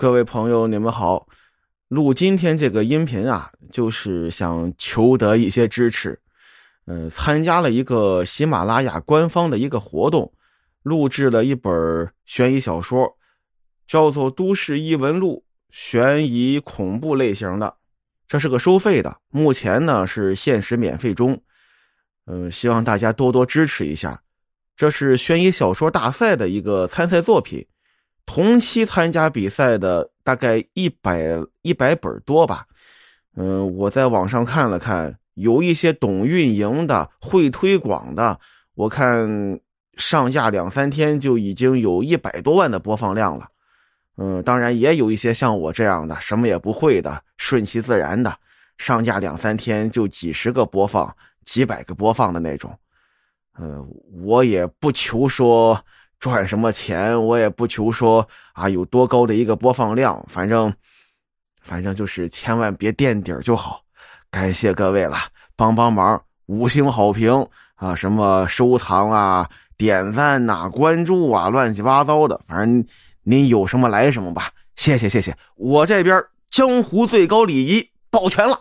各位朋友，你们好。录今天这个音频啊，就是想求得一些支持。嗯，参加了一个喜马拉雅官方的一个活动，录制了一本悬疑小说，叫做《都市异闻录》，悬疑恐怖类型的。这是个收费的，目前呢是限时免费中。嗯，希望大家多多支持一下。这是悬疑小说大赛的一个参赛作品。同期参加比赛的大概一百一百本多吧，嗯，我在网上看了看，有一些懂运营的、会推广的，我看上架两三天就已经有一百多万的播放量了。嗯，当然也有一些像我这样的什么也不会的、顺其自然的，上架两三天就几十个播放、几百个播放的那种。嗯，我也不求说。赚什么钱，我也不求说啊有多高的一个播放量，反正，反正就是千万别垫底就好。感谢各位了，帮帮忙，五星好评啊，什么收藏啊、点赞呐、关注啊，乱七八糟的，反正您有什么来什么吧。谢谢谢谢，我这边江湖最高礼仪保全了。